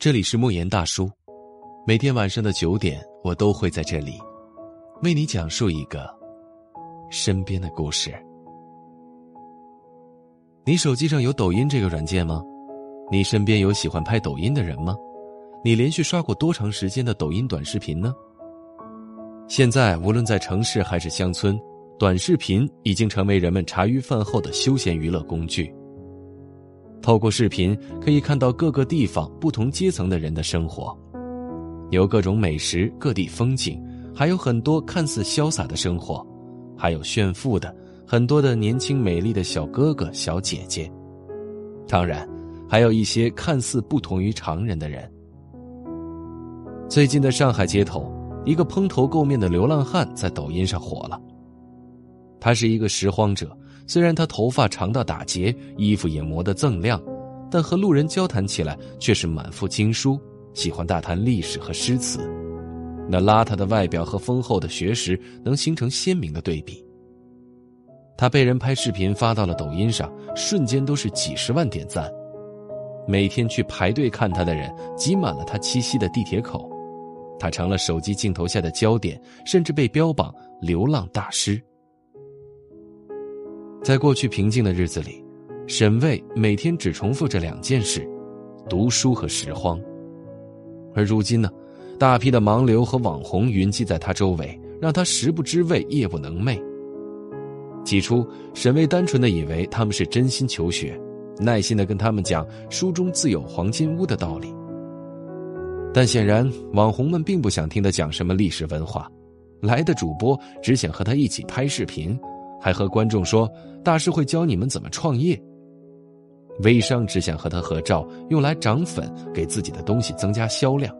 这里是莫言大叔，每天晚上的九点，我都会在这里为你讲述一个身边的故事。你手机上有抖音这个软件吗？你身边有喜欢拍抖音的人吗？你连续刷过多长时间的抖音短视频呢？现在无论在城市还是乡村，短视频已经成为人们茶余饭后的休闲娱乐工具。透过视频可以看到各个地方不同阶层的人的生活，有各种美食、各地风景，还有很多看似潇洒的生活，还有炫富的很多的年轻美丽的小哥哥小姐姐，当然，还有一些看似不同于常人的人。最近的上海街头，一个蓬头垢面的流浪汉在抖音上火了。他是一个拾荒者。虽然他头发长到打结，衣服也磨得锃亮，但和路人交谈起来却是满腹经书，喜欢大谈历史和诗词。那邋遢的外表和丰厚的学识能形成鲜明的对比。他被人拍视频发到了抖音上，瞬间都是几十万点赞。每天去排队看他的人挤满了他栖息的地铁口，他成了手机镜头下的焦点，甚至被标榜流浪大师。在过去平静的日子里，沈卫每天只重复着两件事：读书和拾荒。而如今呢，大批的盲流和网红云集在他周围，让他食不知味，夜不能寐。起初，沈卫单纯的以为他们是真心求学，耐心的跟他们讲“书中自有黄金屋”的道理。但显然，网红们并不想听他讲什么历史文化，来的主播只想和他一起拍视频。还和观众说：“大师会教你们怎么创业。”微商只想和他合照，用来涨粉，给自己的东西增加销量。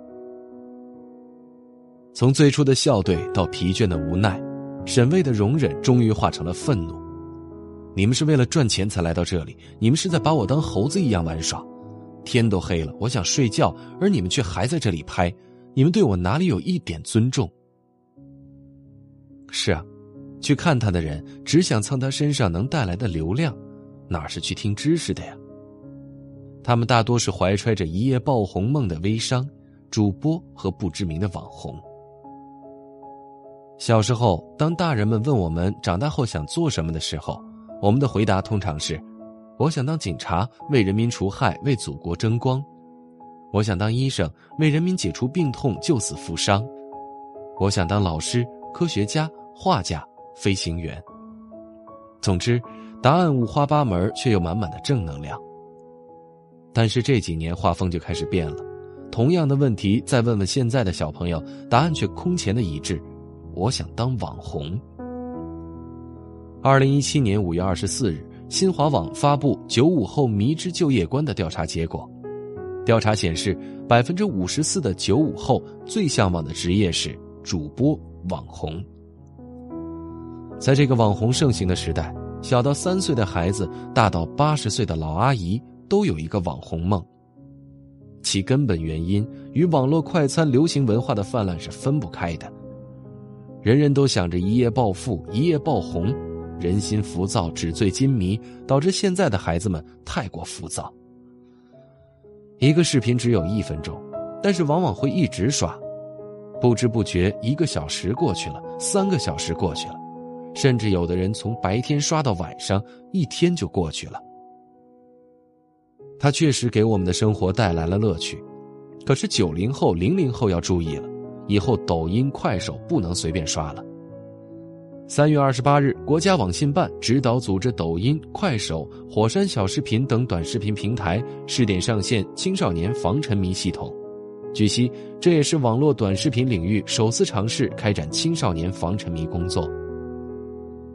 从最初的笑对到疲倦的无奈，沈巍的容忍终于化成了愤怒。你们是为了赚钱才来到这里，你们是在把我当猴子一样玩耍。天都黑了，我想睡觉，而你们却还在这里拍，你们对我哪里有一点尊重？是啊。去看他的人只想蹭他身上能带来的流量，哪是去听知识的呀？他们大多是怀揣着一夜爆红梦的微商、主播和不知名的网红。小时候，当大人们问我们长大后想做什么的时候，我们的回答通常是：“我想当警察，为人民除害，为祖国争光；我想当医生，为人民解除病痛，救死扶伤；我想当老师、科学家、画家。”飞行员。总之，答案五花八门，却又满满的正能量。但是这几年画风就开始变了，同样的问题再问问现在的小朋友，答案却空前的一致：我想当网红。二零一七年五月二十四日，新华网发布九五后迷之就业观的调查结果，调查显示，百分之五十四的九五后最向往的职业是主播网红。在这个网红盛行的时代，小到三岁的孩子，大到八十岁的老阿姨，都有一个网红梦。其根本原因与网络快餐流行文化的泛滥是分不开的。人人都想着一夜暴富、一夜爆红，人心浮躁、纸醉金迷，导致现在的孩子们太过浮躁。一个视频只有一分钟，但是往往会一直刷，不知不觉一个小时过去了，三个小时过去了。甚至有的人从白天刷到晚上，一天就过去了。他确实给我们的生活带来了乐趣，可是九零后、零零后要注意了，以后抖音、快手不能随便刷了。三月二十八日，国家网信办指导组织抖音、快手、火山小视频等短视频平台试点上线青少年防沉迷系统。据悉，这也是网络短视频领域首次尝试开展青少年防沉迷工作。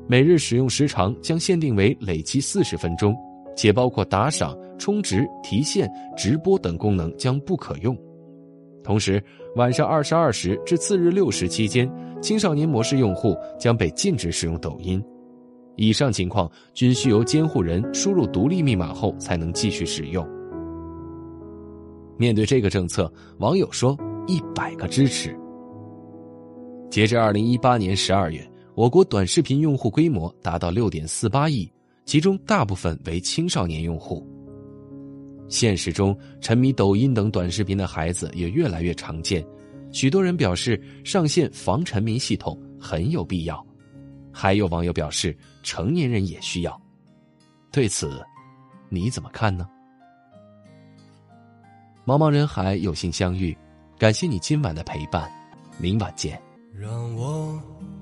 每日使用时长将限定为累计四十分钟，且包括打赏、充值、提现、直播等功能将不可用。同时，晚上二十二时至次日六时期间，青少年模式用户将被禁止使用抖音。以上情况均需由监护人输入独立密码后才能继续使用。面对这个政策，网友说：“一百个支持。”截至二零一八年十二月。我国短视频用户规模达到六点四八亿，其中大部分为青少年用户。现实中，沉迷抖音等短视频的孩子也越来越常见。许多人表示，上线防沉迷系统很有必要。还有网友表示，成年人也需要。对此，你怎么看呢？茫茫人海，有幸相遇，感谢你今晚的陪伴，明晚见。让我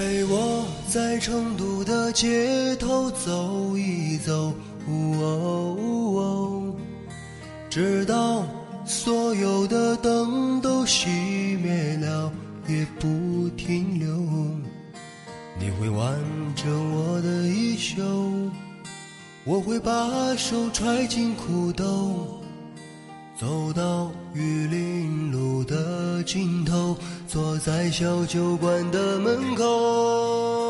陪我在成都的街头走一走，直到所有的灯都熄灭了也不停留。你会挽着我的衣袖，我会把手揣进裤兜。走到玉林路的尽头，坐在小酒馆的门口。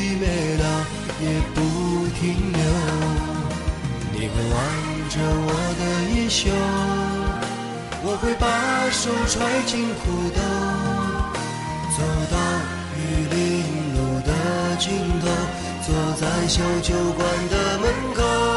着我的衣袖，我会把手揣进裤兜，走到玉林路的尽头，坐在小酒馆的门口。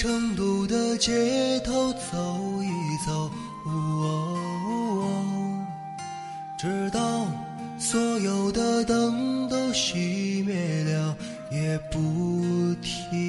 成都的街头走一走，哦，直到所有的灯都熄灭了，也不停。